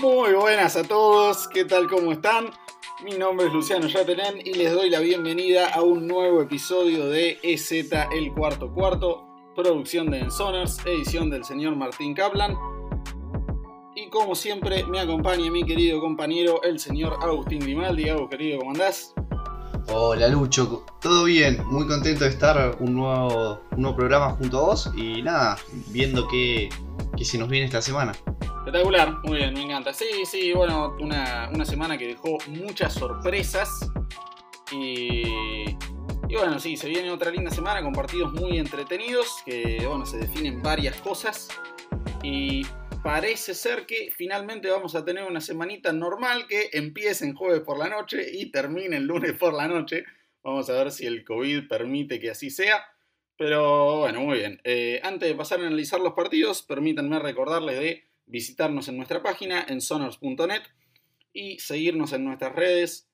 Muy buenas a todos, ¿qué tal? ¿Cómo están? Mi nombre es Luciano Yatenen y les doy la bienvenida a un nuevo episodio de EZ El Cuarto Cuarto, producción de Ensoners, edición del señor Martín Kaplan. Y como siempre me acompaña mi querido compañero, el señor Agustín Grimaldi. Agus, querido, ¿cómo andás? Hola Lucho, todo bien, muy contento de estar un nuevo, un nuevo programa junto a vos y nada, viendo qué, qué se nos viene esta semana. Espectacular, muy bien, me encanta. Sí, sí, bueno, una, una semana que dejó muchas sorpresas. Y, y bueno, sí, se viene otra linda semana con partidos muy entretenidos, que bueno, se definen varias cosas. Y parece ser que finalmente vamos a tener una semanita normal que empiece en jueves por la noche y termine el lunes por la noche. Vamos a ver si el COVID permite que así sea. Pero bueno, muy bien. Eh, antes de pasar a analizar los partidos, permítanme recordarles de visitarnos en nuestra página en sonars.net y seguirnos en nuestras redes,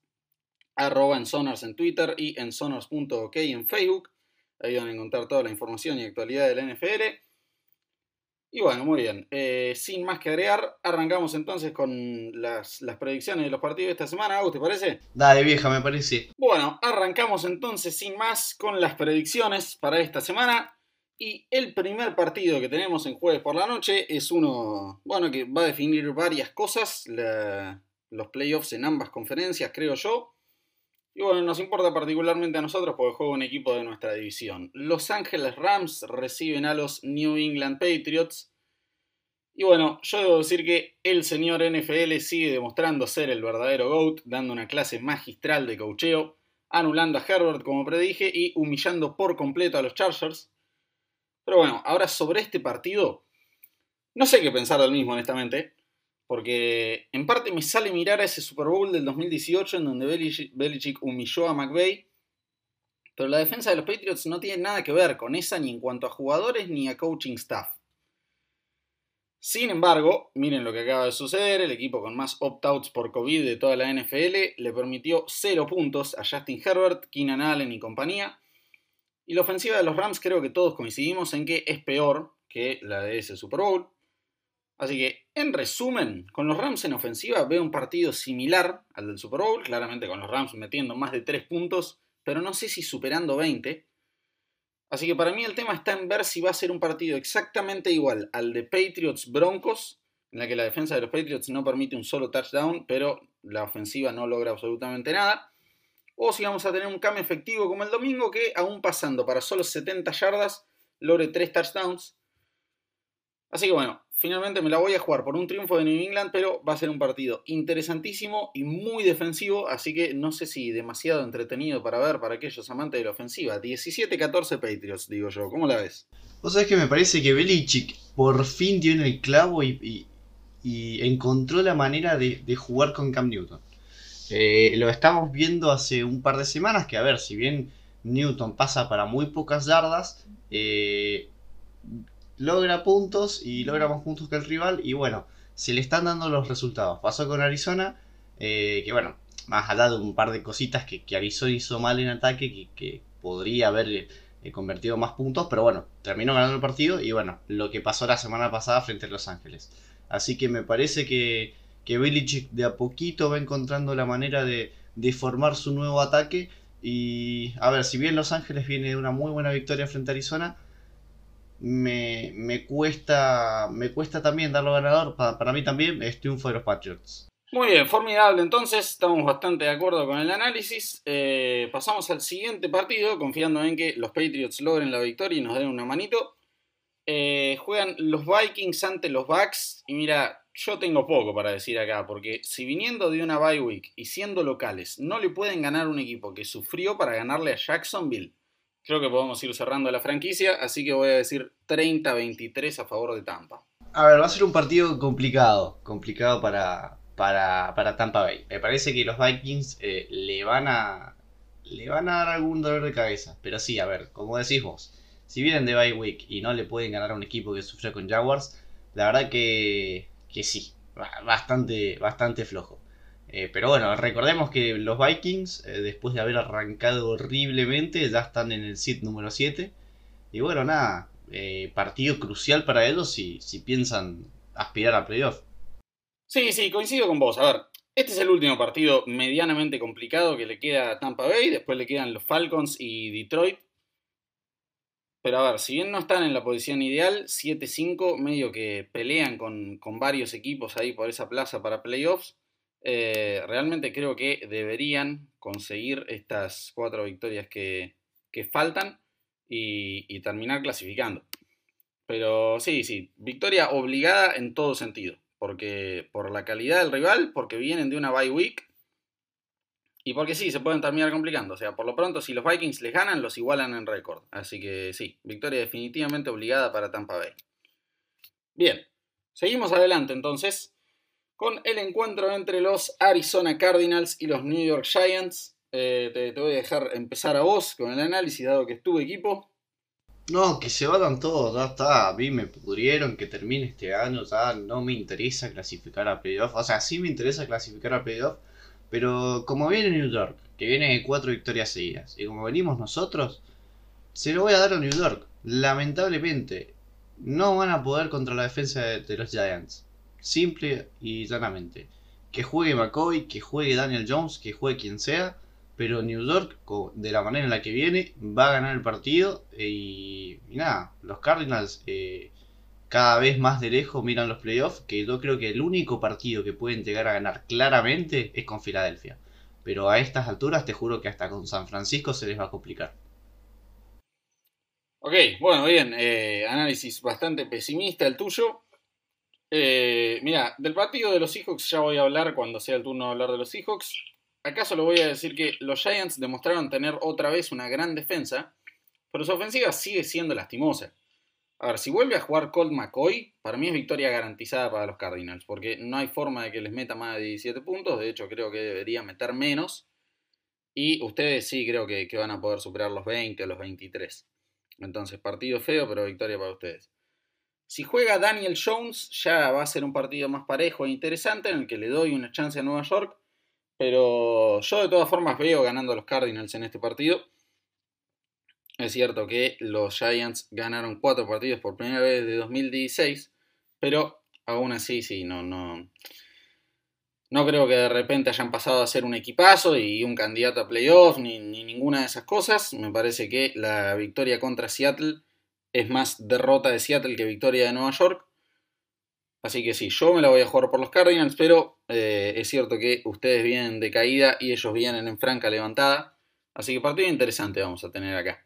arroba en sonars en Twitter y en sonars.ok en Facebook. Ahí van a encontrar toda la información y actualidad de la NFL. Y bueno, muy bien. Eh, sin más que agregar, arrancamos entonces con las, las, predicciones de los partidos de esta semana. ¿Te parece? Dale, vieja, me parece. Bueno, arrancamos entonces sin más con las predicciones para esta semana. Y el primer partido que tenemos en jueves por la noche es uno, bueno, que va a definir varias cosas, los playoffs en ambas conferencias, creo yo. Y bueno, nos importa particularmente a nosotros porque juega un equipo de nuestra división. Los Ángeles Rams reciben a los New England Patriots. Y bueno, yo debo decir que el señor NFL sigue demostrando ser el verdadero GOAT, dando una clase magistral de cocheo, anulando a Herbert como predije y humillando por completo a los Chargers. Pero bueno, ahora sobre este partido, no sé qué pensar del mismo, honestamente. Porque en parte me sale mirar a ese Super Bowl del 2018 en donde Belichick humilló a McVay. Pero la defensa de los Patriots no tiene nada que ver con esa ni en cuanto a jugadores ni a coaching staff. Sin embargo, miren lo que acaba de suceder, el equipo con más opt-outs por COVID de toda la NFL le permitió 0 puntos a Justin Herbert, Keenan Allen y compañía, y la ofensiva de los Rams creo que todos coincidimos en que es peor que la de ese Super Bowl. Así que, en resumen, con los Rams en ofensiva veo un partido similar al del Super Bowl, claramente con los Rams metiendo más de 3 puntos, pero no sé si superando 20. Así que para mí el tema está en ver si va a ser un partido exactamente igual al de Patriots Broncos, en la que la defensa de los Patriots no permite un solo touchdown, pero la ofensiva no logra absolutamente nada o si vamos a tener un cambio efectivo como el domingo que aún pasando para solo 70 yardas logre 3 touchdowns. Así que bueno, finalmente me la voy a jugar por un triunfo de New England, pero va a ser un partido interesantísimo y muy defensivo, así que no sé si demasiado entretenido para ver para aquellos amantes de la ofensiva. 17-14 Patriots, digo yo, ¿cómo la ves? Vos sabés que me parece que Belichick por fin dio en el clavo y, encontró la manera de, de jugar con Cam Newton. Eh, lo estamos viendo hace un par de semanas que, a ver, si bien Newton pasa para muy pocas yardas, eh, logra puntos y logra más puntos que el rival y bueno, se le están dando los resultados. Pasó con Arizona, eh, que bueno, más allá de un par de cositas que, Arizona hizo mal en ataque, que, podría haber convertido más puntos, pero bueno, terminó ganando el partido y bueno, lo que pasó la semana pasada frente a Los Ángeles. Así que me parece que que Belichick de a poquito va encontrando la manera de, formar su nuevo ataque. Y a ver, si bien Los Ángeles viene de una muy buena victoria frente a Arizona, me, cuesta, me cuesta también darlo ganador. Para, mí también es triunfo de los Patriots. Muy bien, formidable. Entonces, estamos bastante de acuerdo con el análisis. Eh, pasamos al siguiente partido, confiando en que los Patriots logren la victoria y nos den una manito. Eh, juegan los Vikings ante los Bucks. Y mira, yo tengo poco para decir acá, porque si viniendo de una bye week y siendo locales no le pueden ganar un equipo que sufrió para ganarle a Jacksonville, creo que podemos ir cerrando la franquicia, así que voy a decir 30-23 a favor de Tampa. A ver, va a ser un partido complicado, complicado para, para, Tampa Bay. Me parece que los Vikings eh, le, van a, le van a dar algún dolor de cabeza, pero sí, a ver, como decís vos, si vienen de bye week y no le pueden ganar a un equipo que sufrió con Jaguars, la verdad que que sí, bastante, bastante flojo. Eh, pero bueno, recordemos que los Vikings, eh, después de haber arrancado horriblemente, ya están en el sit número 7. Y bueno, nada, eh, partido crucial para ellos si, si piensan aspirar a playoff. Sí, sí, coincido con vos. A ver, este es el último partido medianamente complicado que le queda a Tampa Bay. Después le quedan los Falcons y Detroit. Pero a ver, si bien no están en la posición ideal, 7-5, medio que pelean con, varios equipos ahí por esa plaza para playoffs. Eh, realmente creo que deberían conseguir estas cuatro victorias que, faltan y, y terminar clasificando. Pero sí, sí, victoria obligada en todo sentido porque por la calidad del rival, porque vienen de una bye week y porque sí, se pueden terminar complicando. O sea, por lo pronto, si los Vikings les ganan, los igualan en récord. Así que sí, victoria definitivamente obligada para Tampa Bay. Bien, seguimos adelante entonces con el encuentro entre los Arizona Cardinals y los New York Giants. Eh, te, voy a dejar empezar a vos con el análisis, dado que es tu equipo. No, que se vayan todos, ya está, a mí me pudrieron que termine este año, ya no me interesa clasificar a playoff, o sea, sí me interesa clasificar a playoff, pero como viene New York, que viene de cuatro victorias seguidas, y como venimos nosotros, se lo voy a dar a New York. Lamentablemente, no van a poder contra la defensa de, los Giants. Simple y llanamente. Que juegue McCoy, que juegue Daniel Jones, que juegue quien sea, pero New York, de la manera en la que viene, va a ganar el partido. Eh, y, nada, los Cardinals eh, cada vez más de lejos miran los playoffs. Que yo creo que el único partido que pueden llegar a ganar claramente es con Filadelfia. Pero a estas alturas te juro que hasta con San Francisco se les va a complicar. Ok, bueno, bien. Eh, análisis bastante pesimista el tuyo. mira, del partido de los Seahawks ya voy a hablar cuando sea el turno de hablar de los Seahawks. ¿Acaso le voy a decir que los Giants demostraron tener otra vez una gran defensa, pero su ofensiva sigue siendo lastimosa. A ver, si vuelve a jugar Colt McCoy, para mí es victoria garantizada para los Cardinals, porque no hay forma de que les meta más de 17 puntos, de hecho creo que debería meter menos, y ustedes sí creo que, que van a poder superar los 20 o los 23. Entonces, partido feo, pero victoria para ustedes. Si juega Daniel Jones, ya va a ser un partido más parejo e interesante en el que le doy una chance a Nueva York pero yo de todas formas veo ganando a los Cardinals en este partido. Es cierto que los Giants ganaron cuatro partidos por primera vez de 2016, pero aún así sí, no, no, no creo que de repente hayan pasado a ser un equipazo y un candidato a playoffs ni, ni ninguna de esas cosas. Me parece que la victoria contra Seattle es más derrota de Seattle que victoria de Nueva York. Así que sí, yo me la voy a jugar por los Cardinals, pero eh, es cierto que ustedes vienen de caída y ellos vienen en franca levantada. Así que partido interesante vamos a tener acá.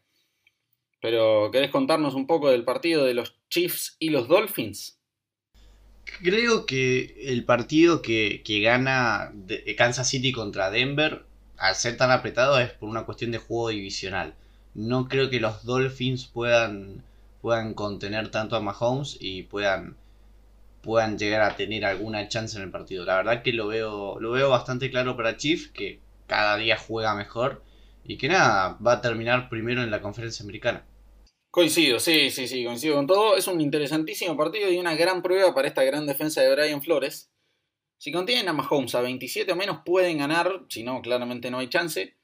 Pero, ¿querés contarnos un poco del partido de los Chiefs y los Dolphins? Creo que el partido que, gana Kansas City contra Denver, al ser tan apretado, es por una cuestión de juego divisional. No creo que los Dolphins puedan, puedan contener tanto a Mahomes y puedan puedan llegar a tener alguna chance en el partido. La verdad que lo veo, lo veo bastante claro para Chief, que cada día juega mejor y que nada, va a terminar primero en la conferencia americana. Coincido, sí, sí, sí, coincido con todo. Es un interesantísimo partido y una gran prueba para esta gran defensa de Brian Flores. Si contienen a Mahomes a 27 o menos pueden ganar, si no, claramente no hay chance.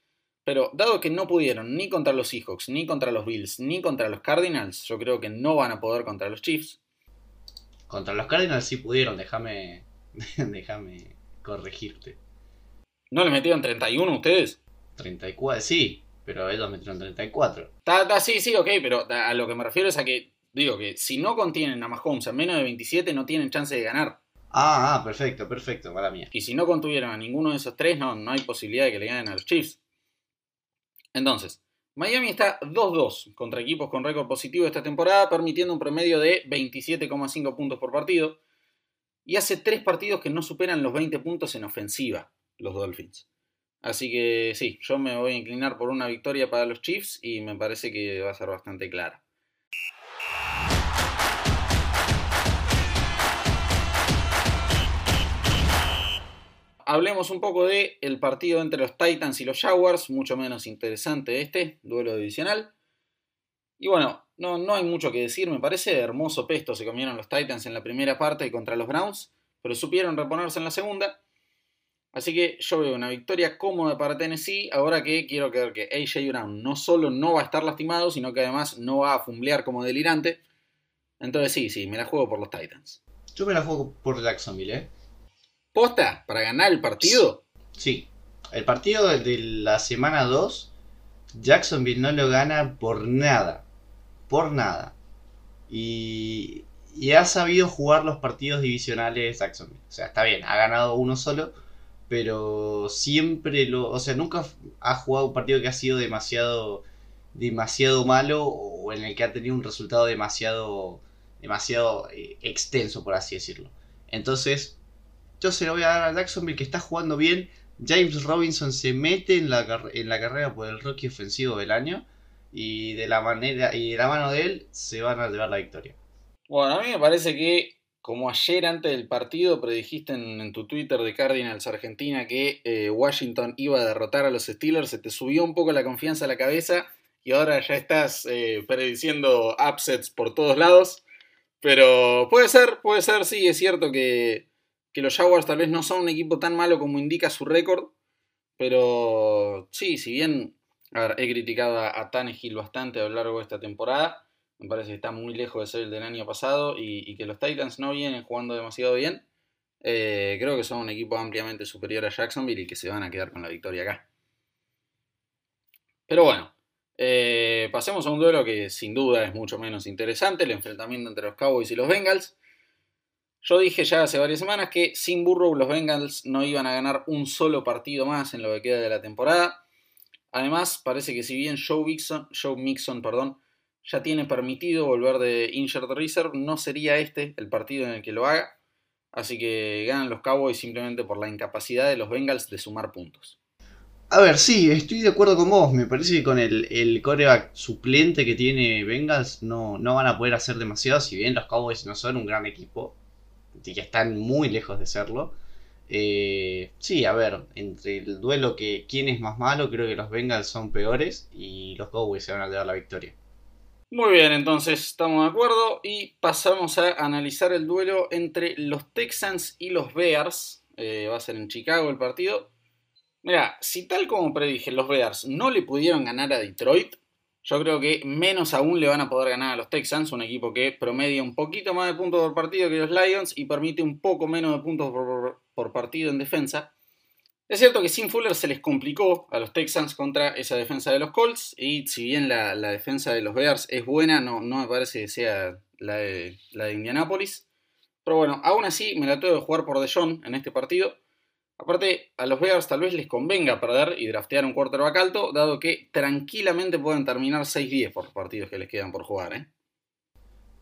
Pero dado que no pudieron ni contra los Seahawks, ni contra los Bills, ni contra los Cardinals, yo creo que no van a poder contra los Chiefs. Contra los Cardinals sí pudieron, déjame déjame corregirte. ¿No le metieron 31 ustedes? 34, sí, pero ellos metieron 34. sí, sí, ok, pero a lo que me refiero es a que, digo que si no contienen a Mahomes a menos de 27 no tienen chance de ganar. Ah, ah, perfecto, perfecto, mala mía. Y si no contuvieron a ninguno de esos tres, no, no hay posibilidad de que le ganen a los Chiefs. Entonces, Miami está 2-2 contra equipos con récord positivo esta temporada, permitiendo un promedio de 27,5 puntos por partido. Y hace tres partidos que no superan los 20 puntos en ofensiva, los Dolphins. Así que sí, yo me voy a inclinar por una victoria para los Chiefs y me parece que va a ser bastante clara. hablemos un poco de el partido entre los Titans y los Jaguars, mucho menos interesante este, duelo divisional. Y bueno, no, no hay mucho que decir, me parece hermoso pesto se comieron los Titans en la primera parte contra los Browns, pero supieron reponerse en la segunda. Así que yo veo una victoria cómoda para Tennessee, ahora que quiero creer que AJ Brown no solo no va a estar lastimado, sino que además no va a fumblear como delirante. Entonces sí, sí, me la juego por los Titans. Yo me la juego por Jacksonville, ¿eh? ¿Posta? ¿Para ganar el partido? Sí. El partido de la semana 2, Jacksonville no lo gana por nada. Por nada. Y, y ha sabido jugar los partidos divisionales Jacksonville. O sea, está bien, ha ganado uno solo, pero siempre lo. O sea, nunca ha jugado un partido que ha sido demasiado demasiado malo o en el que ha tenido un resultado demasiado demasiado eh, extenso por así decirlo entonces yo se lo voy a dar a Jacksonville que está jugando bien James Robinson se mete en la, en la carrera por el rookie ofensivo del año y de la manera y de la mano de él se van a llevar la victoria bueno a mí me parece que como ayer antes del partido predijiste en, tu Twitter de Cardinals Argentina que eh, Washington iba a derrotar a los Steelers, se te subió un poco la confianza a la cabeza y ahora ya estás eh, prediciendo upsets por todos lados. Pero puede ser, puede ser, sí, es cierto que, los Jaguars tal vez no son un equipo tan malo como indica su récord. Pero sí, si bien he criticado a, Tannehill bastante a lo largo de esta temporada, me parece que está muy lejos de ser el del año pasado y, que los Titans no vienen jugando demasiado bien. Eh, creo que son un equipo ampliamente superior a Jacksonville y que se van a quedar con la victoria acá. Pero bueno, eh, pasemos a un duelo que sin duda es mucho menos interesante, el enfrentamiento entre los Cowboys y los Bengals. Yo dije ya hace varias semanas que sin Burrow los Bengals no iban a ganar un solo partido más en lo que queda de la temporada. Además, parece que si bien Joe Mixon, Joe Mixon perdón, ya tiene permitido volver de Injured Reserve, no sería este el partido en el que lo haga. Así que ganan los Cowboys simplemente por la incapacidad de los Bengals de sumar puntos. A ver, sí, estoy de acuerdo con vos. Me parece que con el, el coreback suplente que tiene Bengals no, no van a poder hacer demasiado. Si bien los Cowboys no son un gran equipo, y que están muy lejos de serlo. Eh, sí, a ver, entre el duelo que quién es más malo, creo que los Bengals son peores y los Cowboys se van a dar la victoria. Muy bien, entonces estamos de acuerdo y pasamos a analizar el duelo entre los Texans y los Bears. Eh, va a ser en Chicago el partido. Mira, si tal como predije los Bears no le pudieron ganar a Detroit, yo creo que menos aún le van a poder ganar a los Texans, un equipo que promedia un poquito más de puntos por partido que los Lions y permite un poco menos de puntos por, partido en defensa. Es cierto que sin Fuller se les complicó a los Texans contra esa defensa de los Colts y si bien la, defensa de los Bears es buena, no, no me parece que sea la de, la de Indianapolis. Pero bueno, aún así me la tengo de jugar por DeJohn en este partido. Aparte, a los Bears tal vez les convenga perder y draftear un quarterback alto, dado que tranquilamente pueden terminar 6-10 por los partidos que les quedan por jugar, ¿eh?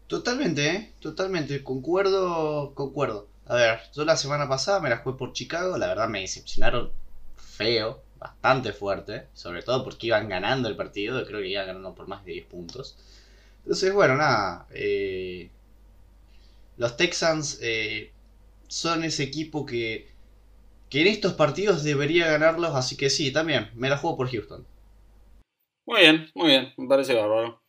Totalmente, ¿eh? Totalmente, concuerdo, concuerdo. A ver, yo la semana pasada me la jugué por Chicago, la verdad me decepcionaron feo, bastante fuerte, sobre todo porque iban ganando el partido, creo que iban ganando por más de 10 puntos. Entonces, bueno, nada, eh, los Texans eh, son ese equipo que que en estos partidos debería ganarlos, así que sí, también, me la juego por Houston. Muy bien, muy bien, me parece bárbaro.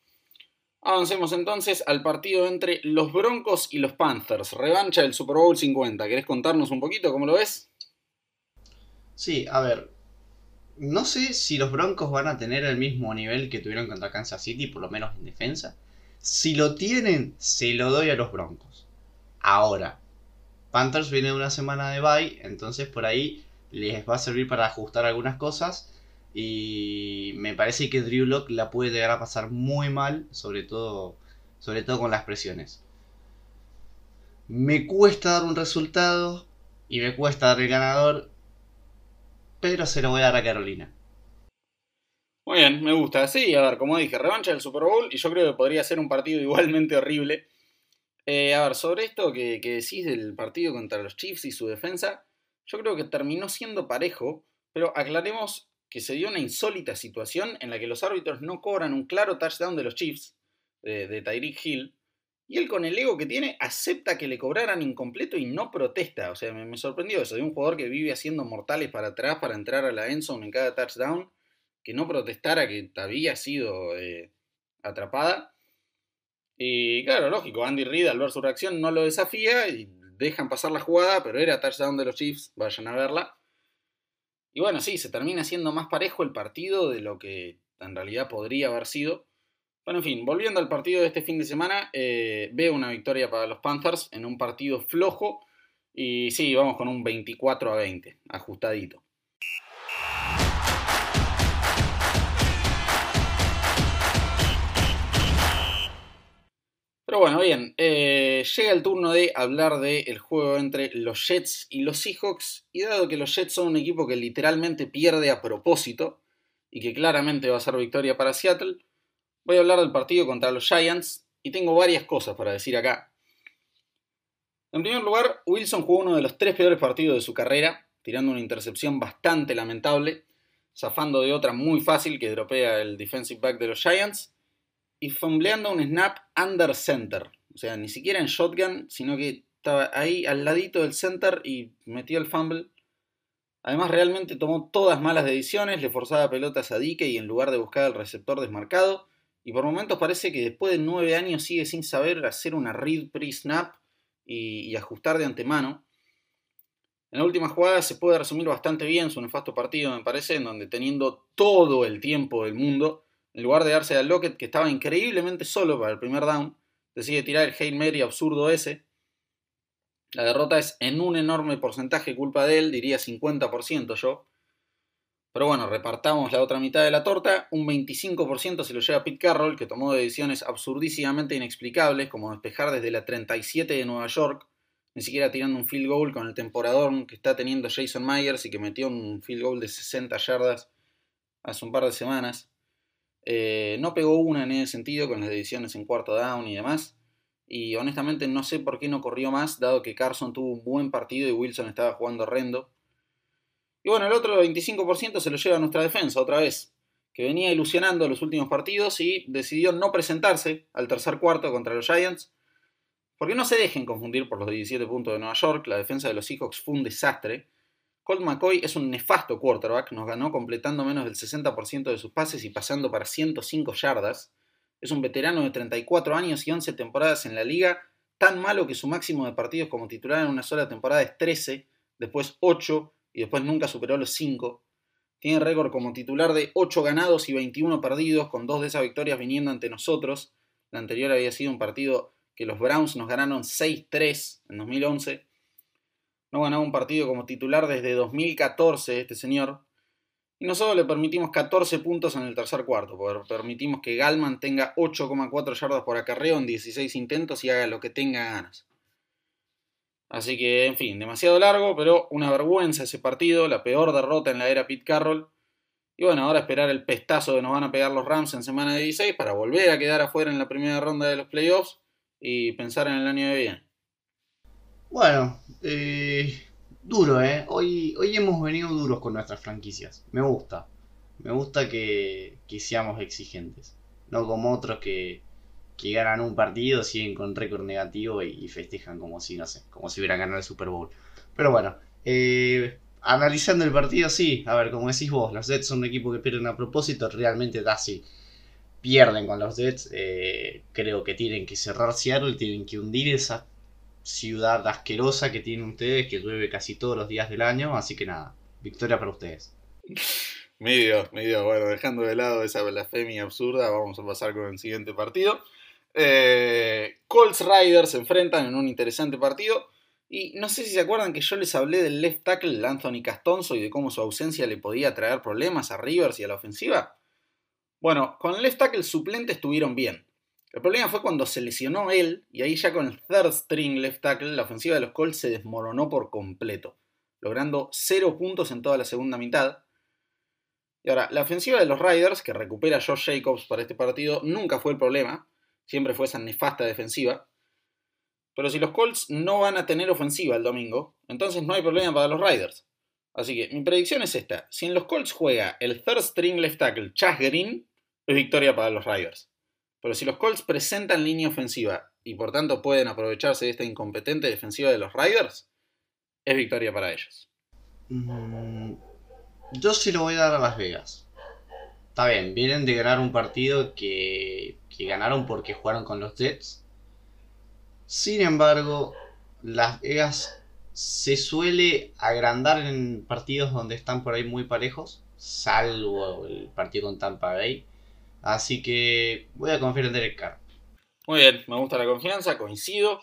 Avancemos entonces al partido entre los Broncos y los Panthers, revancha del Super Bowl 50. ¿Querés contarnos un poquito cómo lo ves? Sí, a ver, no sé si los Broncos van a tener el mismo nivel que tuvieron contra Kansas City, por lo menos en defensa. Si lo tienen, se lo doy a los Broncos. Ahora, Panthers viene de una semana de bye, entonces por ahí les va a servir para ajustar algunas cosas. Y me parece que Drew Lock la puede llegar a pasar muy mal, sobre todo, sobre todo con las presiones. Me cuesta dar un resultado y me cuesta dar el ganador, pero se lo voy a dar a Carolina. Muy bien, me gusta. Sí, a ver, como dije, revancha del Super Bowl y yo creo que podría ser un partido igualmente horrible. Eh, a ver, sobre esto que, decís del partido contra los Chiefs y su defensa, yo creo que terminó siendo parejo, pero aclaremos que se dio una insólita situación en la que los árbitros no cobran un claro touchdown de los Chiefs, de, Tyreek Hill, y él con el ego que tiene acepta que le cobraran incompleto y no protesta. O sea, me, sorprendió eso, de un jugador que vive haciendo mortales para atrás para entrar a la endzone en cada touchdown, que no protestara que había sido eh, atrapada. Y claro, lógico, Andy Reid al ver su reacción no lo desafía y dejan pasar la jugada, pero era touchdown de los Chiefs, vayan a verla. Y bueno, sí, se termina siendo más parejo el partido de lo que en realidad podría haber sido. Bueno, en fin, volviendo al partido de este fin de semana, eh, veo una victoria para los Panthers en un partido flojo Y sí, vamos con un 24 a 20, ajustadito. Pero bueno, bien, eh, llega el turno de hablar del juego entre los Jets y los Seahawks. Y dado que los Jets son un equipo que literalmente pierde a propósito y que claramente va a ser victoria para Seattle, voy a hablar del partido contra los Giants y tengo varias cosas para decir acá. En primer lugar, Wilson jugó uno de los tres peores partidos de su carrera, tirando una intercepción bastante lamentable, zafando de otra muy fácil que dropea el defensive back de los Giants y fumbleando un snap under center. O sea, ni siquiera en shotgun, sino que estaba ahí al ladito del center y metió el fumble. Además, realmente tomó todas malas decisiones, le forzaba pelotas a Dike y en lugar de buscar al receptor desmarcado. Y por momentos parece que después de nueve años sigue sin saber hacer una read pre-snap y, y ajustar de antemano. En la última jugada se puede resumir bastante bien su nefasto partido, me parece, en donde teniendo todo el tiempo del mundo, en lugar de darse al Lockett, que estaba increíblemente solo para el primer down, decide tirar el Hail Mary absurdo ese. La derrota es en un enorme porcentaje culpa de él, diría 50% yo. Pero bueno, repartamos la otra mitad de la torta. Un 25% se lo lleva Pete Carroll, que tomó decisiones absurdísimamente inexplicables, como despejar desde la 37 de Nueva York, ni siquiera tirando un field goal con el temporador que está teniendo Jason Myers y que metió un field goal de 60 yardas hace un par de semanas. Eh, no pegó una en ese sentido con las decisiones en cuarto down y demás. Y honestamente no sé por qué no corrió más, dado que Carson tuvo un buen partido y Wilson estaba jugando horrendo. Y bueno, el otro 25% se lo lleva a nuestra defensa otra vez, que venía ilusionando los últimos partidos y decidió no presentarse al tercer cuarto contra los Giants. Porque no se dejen confundir por los 17 puntos de Nueva York, la defensa de los Seahawks fue un desastre. Colt McCoy es un nefasto quarterback, nos ganó completando menos del 60% de sus pases y pasando para 105 yardas. Es un veterano de 34 años y 11 temporadas en la liga, tan malo que su máximo de partidos como titular en una sola temporada es 13, después 8 y después nunca superó los 5. Tiene récord como titular de 8 ganados y 21 perdidos, con dos de esas victorias viniendo ante nosotros. La anterior había sido un partido que los Browns nos ganaron 6-3 en 2011. No ganaba un partido como titular desde 2014 este señor. Y nosotros le permitimos 14 puntos en el tercer cuarto. Permitimos que Galman tenga 8,4 yardas por acarreo en 16 intentos y haga lo que tenga ganas. Así que, en fin, demasiado largo, pero una vergüenza ese partido, la peor derrota en la era Pete Carroll. Y bueno, ahora esperar el pestazo que nos van a pegar los Rams en semana 16 para volver a quedar afuera en la primera ronda de los playoffs y pensar en el año de bien. Bueno, eh, duro, ¿eh? Hoy, hoy hemos venido duros con nuestras franquicias. Me gusta. Me gusta que, que seamos exigentes. No como otros que, que ganan un partido, siguen con récord negativo y, festejan como si, no sé, como si hubieran ganado el Super Bowl. Pero bueno, eh, analizando el partido, sí, a ver, como decís vos, los Jets son un equipo que pierden a propósito, realmente da así. Pierden con los Jets, eh, creo que tienen que cerrar Seattle, tienen que hundir esa ciudad asquerosa que tienen ustedes, que llueve casi todos los días del año. Así que nada, victoria para ustedes. Medio, medio, bueno, dejando de lado esa blasfemia absurda, vamos a pasar con el siguiente partido. Eh, Colts Riders se enfrentan en un interesante partido. Y no sé si se acuerdan que yo les hablé del left tackle Anthony Castonzo y de cómo su ausencia le podía traer problemas a Rivers y a la ofensiva. Bueno, con el left tackle suplente estuvieron bien. El problema fue cuando se lesionó él y ahí ya con el third string left tackle la ofensiva de los Colts se desmoronó por completo, logrando 0 puntos en toda la segunda mitad. Y ahora, la ofensiva de los Riders, que recupera a Josh Jacobs para este partido, nunca fue el problema, siempre fue esa nefasta defensiva. Pero si los Colts no van a tener ofensiva el domingo, entonces no hay problema para los Riders. Así que mi predicción es esta: si en los Colts juega el third string left tackle Chas Green, es victoria para los Riders. Pero si los Colts presentan línea ofensiva y por tanto pueden aprovecharse de esta incompetente defensiva de los Riders, es victoria para ellos. Mm, yo sí lo voy a dar a Las Vegas. Está bien, vienen de ganar un partido que, que ganaron porque jugaron con los Jets. Sin embargo, Las Vegas se suele agrandar en partidos donde están por ahí muy parejos, salvo el partido con Tampa Bay Así que voy a confiar en Derek Carr. Muy bien, me gusta la confianza, coincido.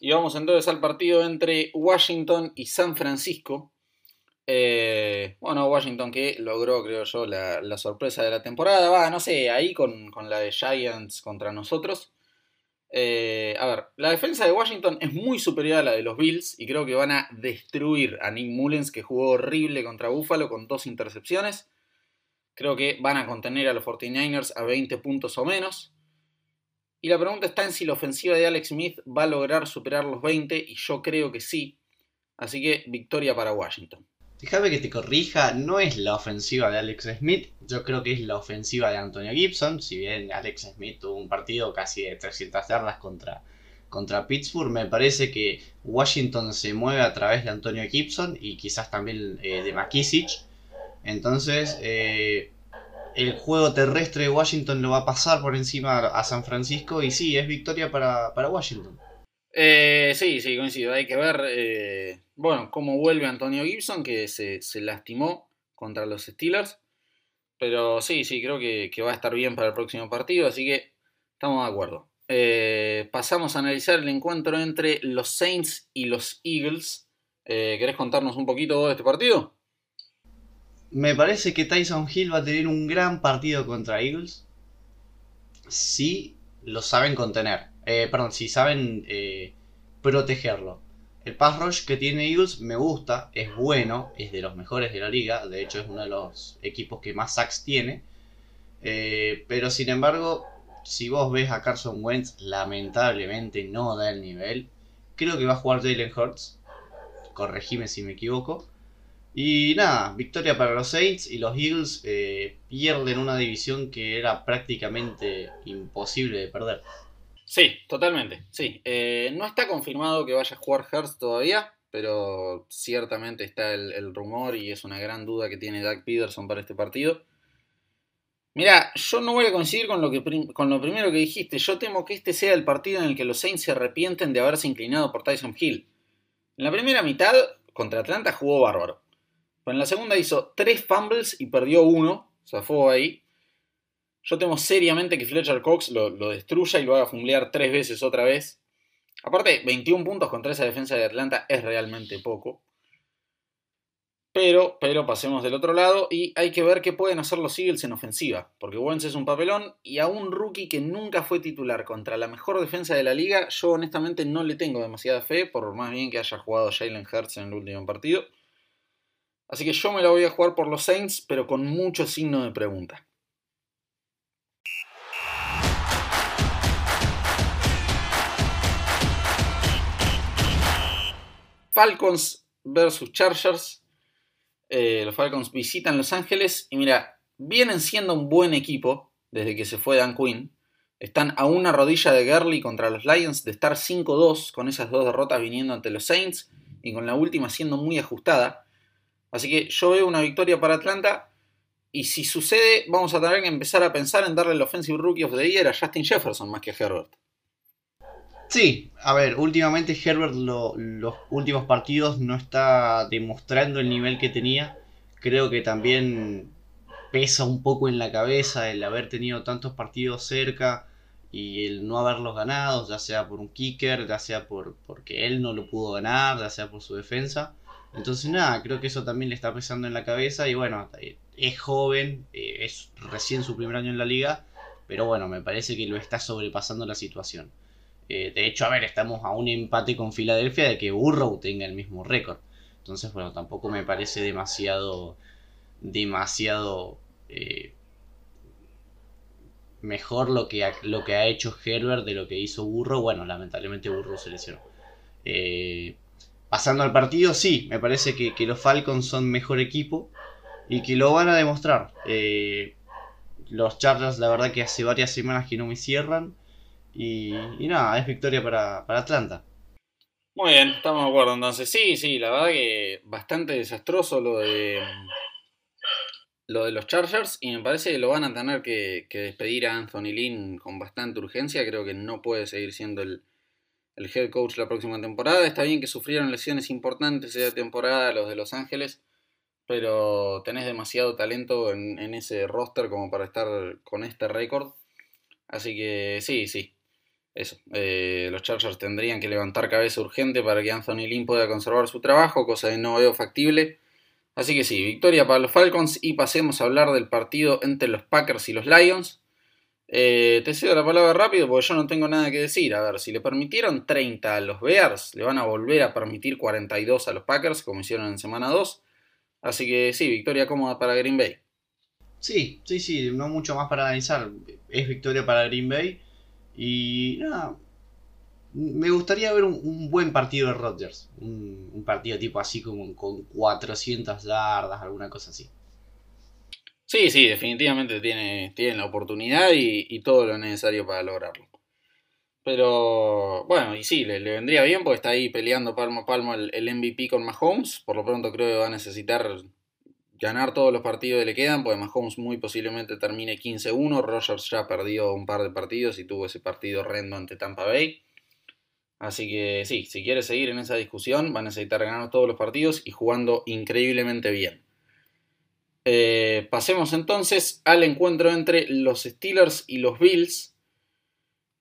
Y vamos entonces al partido entre Washington y San Francisco. Eh, bueno, Washington que logró, creo yo, la, sorpresa de la temporada. Va, no sé, ahí con, la de Giants contra nosotros. Eh, a ver, la defensa de Washington es muy superior a la de los Bills y creo que van a destruir a Nick Mullens que jugó horrible contra Buffalo con dos intercepciones. Creo que van a contener a los 49ers a 20 puntos o menos. Y la pregunta está en si la ofensiva de Alex Smith va a lograr superar los 20 y yo creo que sí. Así que victoria para Washington. Déjame que te corrija, no es la ofensiva de Alex Smith, yo creo que es la ofensiva de Antonio Gibson. Si bien Alex Smith tuvo un partido casi de 300 yardas contra, contra Pittsburgh, me parece que Washington se mueve a través de Antonio Gibson y quizás también eh, de McKissick. Entonces, eh, el juego terrestre de Washington lo va a pasar por encima a San Francisco y sí, es victoria para, Washington. Eh, sí, sí, coincido. Hay que ver, eh, bueno, cómo vuelve Antonio Gibson, que se, lastimó contra los Steelers. Pero sí, sí, creo que, va a estar bien para el próximo partido, así que estamos de acuerdo. Pasamos a analizar el encuentro entre los Saints y los Eagles. ¿Querés contarnos un poquito de este partido? Me parece que Tyson Hill va a tener un gran partido contra Eagles. Si lo saben contener. Eh, perdón, si saben eh, protegerlo. El pass rush que tiene Eagles me gusta, es bueno, es de los mejores de la liga. De hecho, es uno de los equipos que más sacks tiene. Eh, pero sin embargo, si vos ves a Carson Wentz, lamentablemente no da el nivel. Creo que va a jugar Jalen Hurts. Corregime si me equivoco. Y nada, victoria para los Saints y los Eagles eh, pierden una división que era prácticamente imposible de perder. Sí, totalmente, sí. Eh, no está confirmado que vaya a jugar Hurst todavía, pero ciertamente está el, rumor y es una gran duda que tiene Doug Peterson para este partido. Mira, yo no voy a coincidir con lo, que, con lo primero que dijiste. Yo temo que este sea el partido en el que los Saints se arrepienten de haberse inclinado por Tyson Hill. En la primera mitad, contra Atlanta jugó bárbaro en la segunda hizo tres fumbles y perdió uno. Fue ahí. Yo temo seriamente que Fletcher Cox lo, destruya y lo haga fumblear tres veces otra vez. Aparte, 21 puntos contra esa defensa de Atlanta es realmente poco. Pero, pero pasemos del otro lado y hay que ver qué pueden hacer los Eagles en ofensiva. Porque Wentz es un papelón y a un rookie que nunca fue titular contra la mejor defensa de la liga, yo honestamente no le tengo demasiada fe, por más bien que haya jugado Jalen Hurts en el último partido. Así que yo me la voy a jugar por los Saints, pero con mucho signo de pregunta. Falcons versus Chargers. Eh, los Falcons visitan Los Ángeles y mira, vienen siendo un buen equipo desde que se fue Dan Quinn. Están a una rodilla de Gurley contra los Lions de estar 5-2 con esas dos derrotas viniendo ante los Saints y con la última siendo muy ajustada. Así que yo veo una victoria para Atlanta. Y si sucede, vamos a tener que empezar a pensar en darle el Offensive Rookie of the Year a Justin Jefferson más que a Herbert. Sí, a ver, últimamente Herbert los últimos partidos no está demostrando el nivel que tenía. Creo que también pesa un poco en la cabeza el haber tenido tantos partidos cerca y el no haberlos ganado, ya sea por un kicker, ya sea por porque él no lo pudo ganar, ya sea por su defensa. Entonces nada, creo que eso también le está pesando en la cabeza y bueno, eh, es joven, eh, es recién su primer año en la liga, pero bueno, me parece que lo está sobrepasando la situación. Eh, de hecho, a ver, estamos a un empate con Filadelfia de que Burrow tenga el mismo récord. Entonces, bueno, tampoco me parece demasiado, demasiado mejor lo que, ha, lo que ha hecho Herbert de lo que hizo Burrow. Bueno, lamentablemente Burrow se lesionó. Eh, Pasando al partido, sí, me parece que, los Falcons son mejor equipo y que lo van a demostrar. Eh, los Chargers, la verdad que hace varias semanas que no me cierran. Y, nada, es victoria para, Atlanta. Muy bien, estamos de acuerdo entonces. Sí, sí, la verdad que bastante desastroso lo de lo de los Chargers y me parece que lo van a tener que despedir a Anthony Lynn con bastante urgencia. Creo que no puede seguir siendo el, el head coach la próxima temporada. Está bien que sufrieron lesiones importantes esa temporada los de Los Ángeles, pero tenés demasiado talento en, ese roster como para estar con este récord. Así que sí, sí. eso, eh, los Chargers tendrían que levantar cabeza urgente para que Anthony Lynn pueda conservar su trabajo, cosa que no veo factible. Así que sí, victoria para los Falcons y pasemos a hablar del partido entre los Packers y los Lions. Eh, te cedo la palabra rápido porque yo no tengo nada que decir. A ver, si le permitieron 30 a los Bears, le van a volver a permitir 42 a los Packers, como hicieron en semana 2. Así que sí, victoria cómoda para Green Bay. Sí, sí, sí, no mucho más para analizar. Es victoria para Green Bay. Y nada, me gustaría ver un, buen partido de Rodgers. Un, partido tipo así como con 400 yardas, alguna cosa así. Sí, sí, definitivamente tiene, tiene la oportunidad y, todo lo necesario para lograrlo. Pero bueno, y sí, le, vendría bien porque está ahí peleando palmo a palmo el, el, MVP con Mahomes. Por lo pronto creo que va a necesitar ganar todos los partidos que le quedan, porque Mahomes muy posiblemente termine 15-1. Rogers ya perdió un par de partidos y tuvo ese partido horrendo ante Tampa Bay. Así que sí, si quiere seguir en esa discusión, va a necesitar ganar todos los partidos y jugando increíblemente bien. Eh, pasemos entonces al encuentro entre los Steelers y los Bills.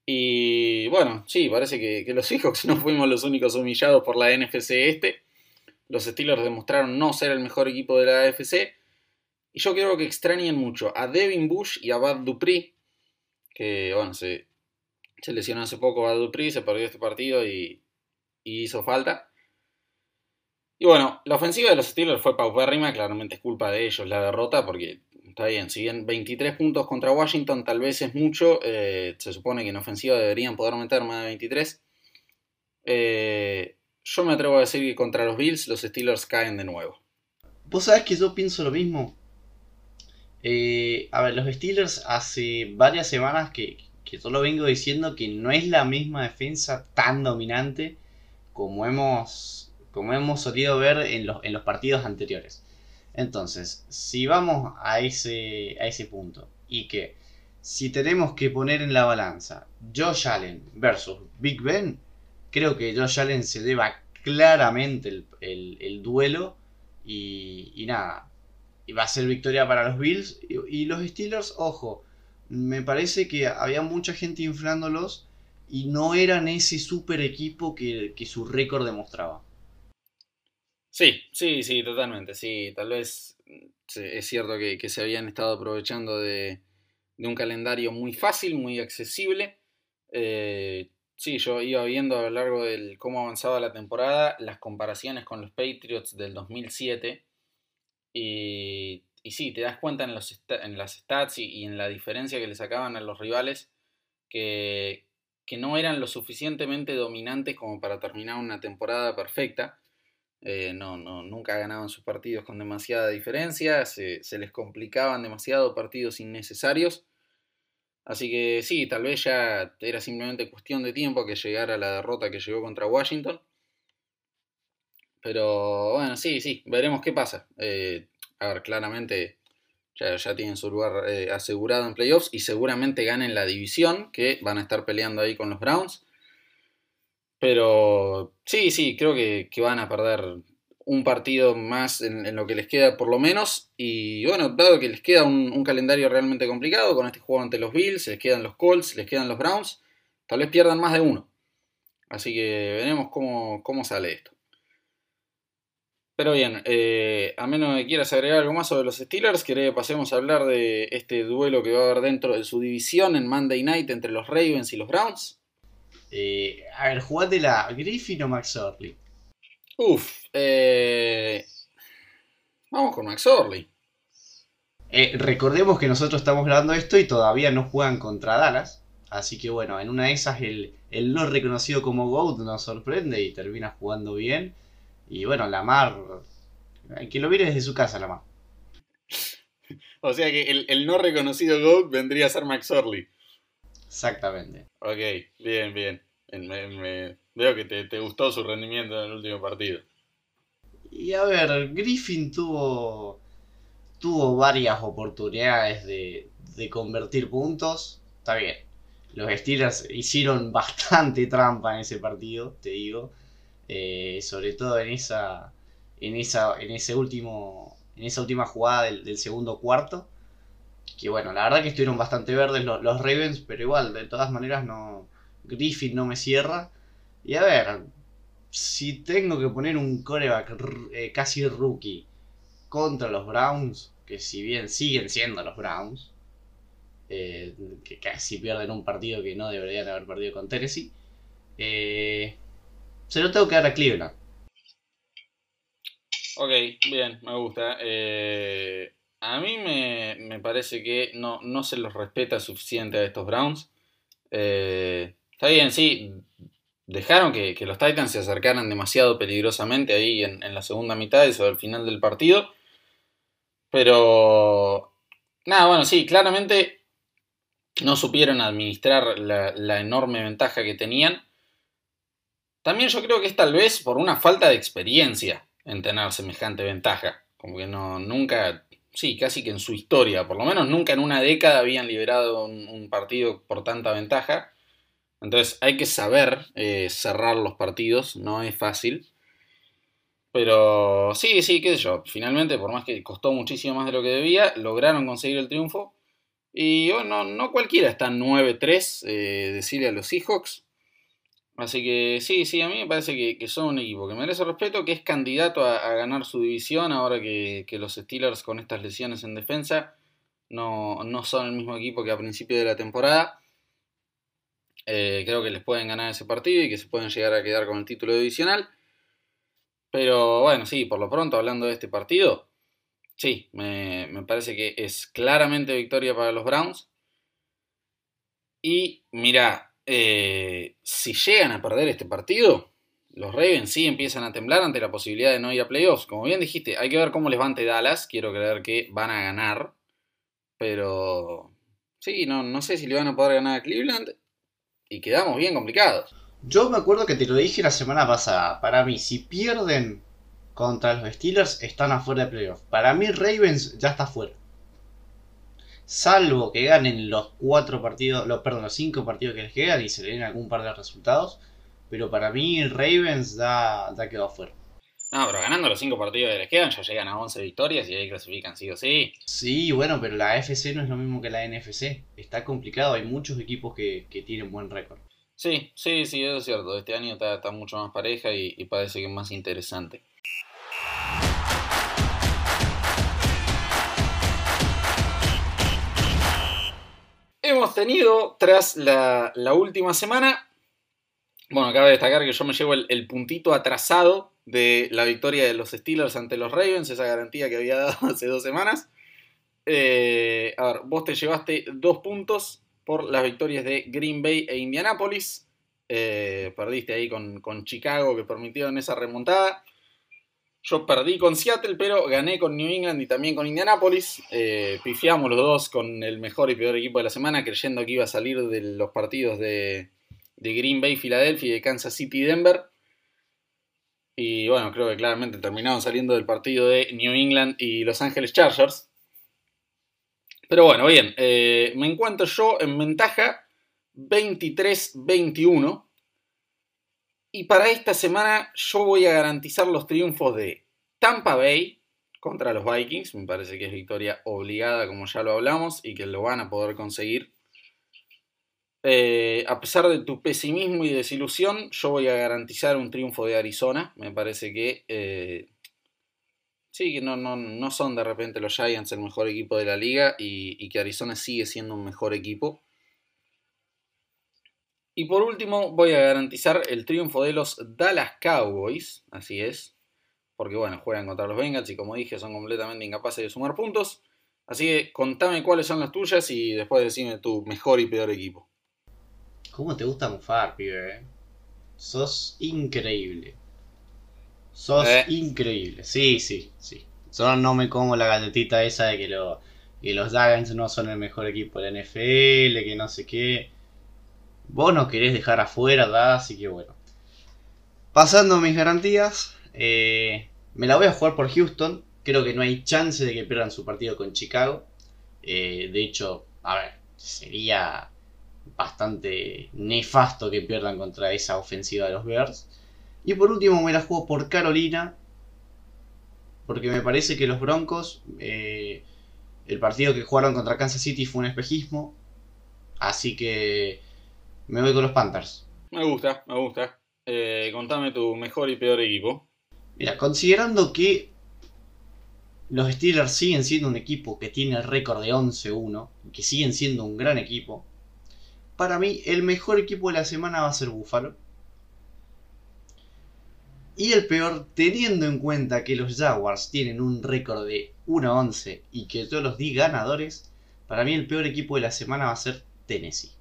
Y bueno, sí, parece que, los Seahawks no fuimos los únicos humillados por la NFC este. Los Steelers demostraron no ser el mejor equipo de la AFC. Y yo creo que extrañen mucho a Devin Bush y a Bad Dupree. Que bueno, se, lesionó hace poco Bad Dupree, se perdió este partido y hizo falta. Y bueno, la ofensiva de los Steelers fue paupérrima, claramente es culpa de ellos la derrota, porque está bien, si bien 23 puntos contra Washington tal vez es mucho, eh, se supone que en ofensiva deberían poder meter más de 23. Eh, yo me atrevo a decir que contra los Bills los Steelers caen de nuevo. Vos sabés que yo pienso lo mismo. Eh, a ver, los Steelers hace varias semanas que, que lo vengo diciendo que no es la misma defensa tan dominante como hemos como hemos solido ver en los, en los partidos anteriores. Entonces, si vamos a ese, a ese punto y que si tenemos que poner en la balanza Josh Allen versus Big Ben, creo que Josh Allen se deba claramente el, duelo y, y, nada, y va a ser victoria para los Bills y, los Steelers, ojo, me parece que había mucha gente inflándolos y no eran ese super equipo que, que su récord demostraba. Sí, sí, sí, totalmente. Sí, tal vez mm, es cierto que, se habían estado aprovechando de, un calendario muy fácil, muy accesible. Eh, sí, yo iba viendo a lo largo de cómo avanzaba la temporada las comparaciones con los Patriots del 2007. Y, y sí, te das cuenta en, los, en las stats y, en la diferencia que le sacaban a los rivales que, que no eran lo suficientemente dominantes como para terminar una temporada perfecta. Eh, no, no, nunca ganaban sus partidos con demasiada diferencia, se, les complicaban demasiado partidos innecesarios. Así que sí, tal vez ya era simplemente cuestión de tiempo que llegara la derrota que llegó contra Washington. Pero bueno, sí, sí, veremos qué pasa. Eh, a ver, claramente ya, tienen su lugar eh, asegurado en playoffs y seguramente ganen la división, que van a estar peleando ahí con los Browns. Pero sí, sí, creo que, van a perder un partido más en, lo que les queda por lo menos. Y bueno, dado que les queda un, calendario realmente complicado con este juego ante los Bills, les quedan los Colts, les quedan los Browns, tal vez pierdan más de uno. Así que veremos cómo, sale esto. Pero bien, eh, a menos que quieras agregar algo más sobre los Steelers, que pasemos a hablar de este duelo que va a haber dentro de su división en Monday Night entre los Ravens y los Browns. Eh, a ver, jugate la Griffin o Max Orley. Uf, eh, vamos con Max Orley. Eh, recordemos que nosotros estamos grabando esto y todavía no juegan contra Dallas. Así que bueno, en una de esas el, el no reconocido como GOAT nos sorprende y termina jugando bien. Y bueno, Lamar, hay que lo mire desde su casa, Lamar. o sea que el, el no reconocido GOAT vendría a ser Max Orley. Exactamente. Ok, bien, bien. veo que te, gustó su rendimiento en el último partido. Y a ver, Griffin tuvo, tuvo varias oportunidades de, convertir puntos. Está bien. Los Steelers hicieron bastante trampa en ese partido, te digo. Eh, sobre todo en esa, en esa, en ese último, en esa última jugada del segundo cuarto que bueno, la verdad que estuvieron bastante verdes los, Ravens, pero igual, de todas maneras no, Griffin no me cierra. Y a ver, si tengo que poner un coreback eh, casi rookie contra los Browns, que si bien siguen siendo los Browns, eh, que casi pierden un partido que no deberían haber perdido con Tennessee, eh, se lo tengo que dar a Cleveland. Ok, bien, me gusta. A mí me, parece que no, no, se los respeta suficiente a estos Browns. está bien, sí, dejaron que, los Titans se acercaran demasiado peligrosamente ahí en, la segunda mitad y sobre el final del partido. Pero, nada, bueno, sí, claramente no supieron administrar la, enorme ventaja que tenían. También yo creo que es tal vez por una falta de experiencia en tener semejante ventaja. Como que no, nunca, sí, casi que en su historia, por lo menos nunca en una década habían liberado un partido por tanta ventaja. Entonces hay que saber eh, cerrar los partidos, no es fácil. Pero sí, sí, qué sé yo. Finalmente, por más que costó muchísimo más de lo que debía, lograron conseguir el triunfo. Y bueno, no cualquiera está 9-3, eh, decirle a los Seahawks. Así que sí, sí, a mí me parece que, son un equipo que merece respeto, que es candidato a, ganar su división ahora que, los Steelers con estas lesiones en defensa no, no son el mismo equipo que a principio de la temporada. Eh, creo que les pueden ganar ese partido y que se pueden llegar a quedar con el título divisional. Pero bueno, sí, por lo pronto, hablando de este partido, sí, me, parece que es claramente victoria para los Browns. Y mira, eh, si llegan a perder este partido, los Ravens sí empiezan a temblar ante la posibilidad de no ir a playoffs. Como bien dijiste, hay que ver cómo levante Dallas. Quiero creer que van a ganar. Pero sí, no, no sé si le van a poder ganar a Cleveland y quedamos bien complicados. Yo me acuerdo que te lo dije la semana pasada. Para mí, si pierden contra los Steelers, están afuera de playoff. Para mí, Ravens ya está fuera. Salvo que ganen los cuatro partidos, los, perdón, los cinco partidos que les quedan y se le den algún par de resultados. Pero para mí, Ravens ya, ya quedó afuera. No, pero ganando los cinco partidos que les quedan, ya llegan a 11 victorias y ahí clasifican sí o sí. Sí, bueno, pero la AFC no es lo mismo que la NFC. Está complicado, hay muchos equipos que, tienen buen récord. Sí, sí, sí, eso es cierto. Este año está, mucho más pareja y, y parece que es más interesante. Hemos tenido, tras la, última semana, bueno, cabe destacar que yo me llevo el, puntito atrasado de la victoria de los Steelers ante los Ravens, esa garantía que había dado hace dos semanas. Eh, a ver, vos te llevaste dos puntos por las victorias de Green Bay e Indianapolis. Eh, perdiste ahí con, Chicago que permitieron esa remontada. Yo perdí con Seattle, pero gané con New England y también con Indianapolis. Eh, pifiamos los dos con el mejor y peor equipo de la semana, creyendo que iba a salir de los partidos de, de Green Bay, Filadelfia y de Kansas City, Denver. Y bueno, creo que claramente terminaron saliendo del partido de New England y Los Angeles Chargers. Pero bueno, bien, eh, me encuentro yo en ventaja 23-21. Y para esta semana yo voy a garantizar los triunfos de Tampa Bay contra los Vikings. Me parece que es victoria obligada, como ya lo hablamos, y que lo van a poder conseguir eh, a pesar de tu pesimismo y desilusión, yo voy a garantizar un triunfo de Arizona. Me parece que eh, sí, que no, no, son de repente los Giants el mejor equipo de la liga y, que Arizona sigue siendo un mejor equipo. Y por último, voy a garantizar el triunfo de los Dallas Cowboys. Así es. Porque bueno, juegan contra los Bengals y como dije, son completamente incapaces de sumar puntos. Así que contame cuáles son las tuyas y después decime tu mejor y peor equipo. ¿Cómo te gusta mufar, pibe? Eh? Sos increíble. Sos eh. increíble. Sí, sí, sí. Solo no me como la galletita esa de que, lo, que los Dragons no son el mejor equipo de la NFL, que no sé qué. Vos no querés dejar afuera, ¿verdad? Así que bueno. Pasando mis garantías, eh, me la voy a jugar por Houston. Creo que no hay chance de que pierdan su partido con Chicago. de hecho, a ver, sería bastante nefasto que pierdan contra esa ofensiva de los Bears. Y por último me la juego por Carolina, porque me parece que los Broncos, eh, el partido que jugaron contra Kansas City fue un espejismo, así que Me voy con los Panthers. Me gusta, me gusta. Eh, contame tu mejor y peor equipo. Mira, considerando que los Steelers siguen siendo un equipo que tiene el récord de 11-1, que siguen siendo un gran equipo, para mí el mejor equipo de la semana va a ser Buffalo. Y el peor, teniendo en cuenta que los Jaguars tienen un récord de 1-11 y que yo los di ganadores, para mí el peor equipo de la semana va a ser Tennessee.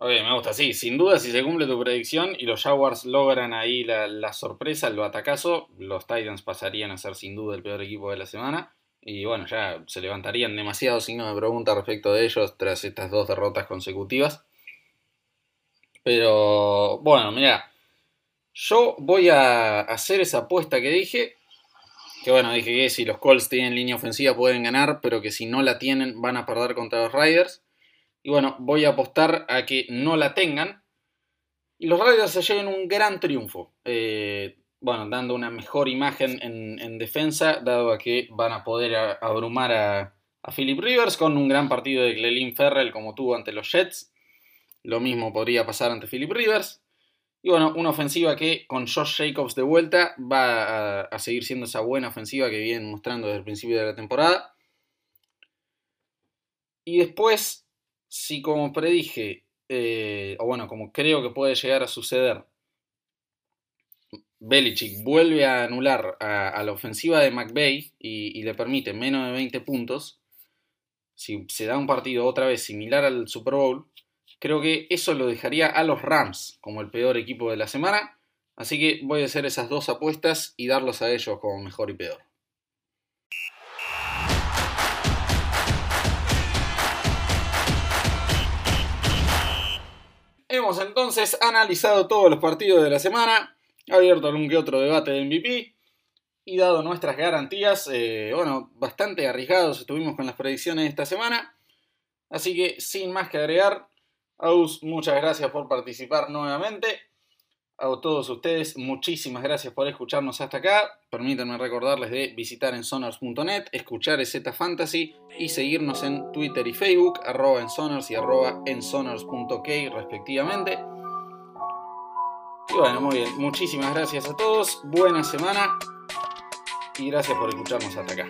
Ok, me gusta, sí, sin duda si se cumple tu predicción y los Jaguars logran ahí la, sorpresa, el batacazo, los Titans pasarían a ser sin duda el peor equipo de la semana. Y bueno, ya se levantarían demasiados signos de pregunta respecto de ellos tras estas dos derrotas consecutivas. Pero bueno, mira, yo voy a hacer esa apuesta que dije. Que bueno, dije que si los Colts tienen línea ofensiva pueden ganar, pero que si no la tienen van a perder contra los Riders. Y bueno, voy a apostar a que no la tengan. Y los Raiders se lleven un gran triunfo. Eh, bueno, dando una mejor imagen en, defensa, dado a que van a poder abrumar a, Philip Rivers con un gran partido de Clelin Ferrell como tuvo ante los Jets. Lo mismo podría pasar ante Philip Rivers. Y bueno, una ofensiva que con Josh Jacobs de vuelta va a, a seguir siendo esa buena ofensiva que vienen mostrando desde el principio de la temporada. Y después si como predije, eh, o bueno, como creo que puede llegar a suceder, Belichick vuelve a anular a, la ofensiva de McVeigh y, le permite menos de 20 puntos, si se da un partido otra vez similar al Super Bowl, creo que eso lo dejaría a los Rams como el peor equipo de la semana. Así que voy a hacer esas dos apuestas y darlos a ellos como mejor y peor. Hemos entonces analizado todos los partidos de la semana, abierto algún que otro debate de MVP y dado nuestras garantías, eh, bueno, bastante arriesgados estuvimos con las predicciones esta semana. Así que sin más que agregar, Aus, muchas gracias por participar nuevamente a todos ustedes, muchísimas gracias por escucharnos hasta acá. Permítanme recordarles de visitar en sonars.net, escuchar Z Fantasy y seguirnos en Twitter y Facebook, arroba en y arroba en respectivamente. Y bueno, muy bien, muchísimas gracias a todos, buena semana y gracias por escucharnos hasta acá.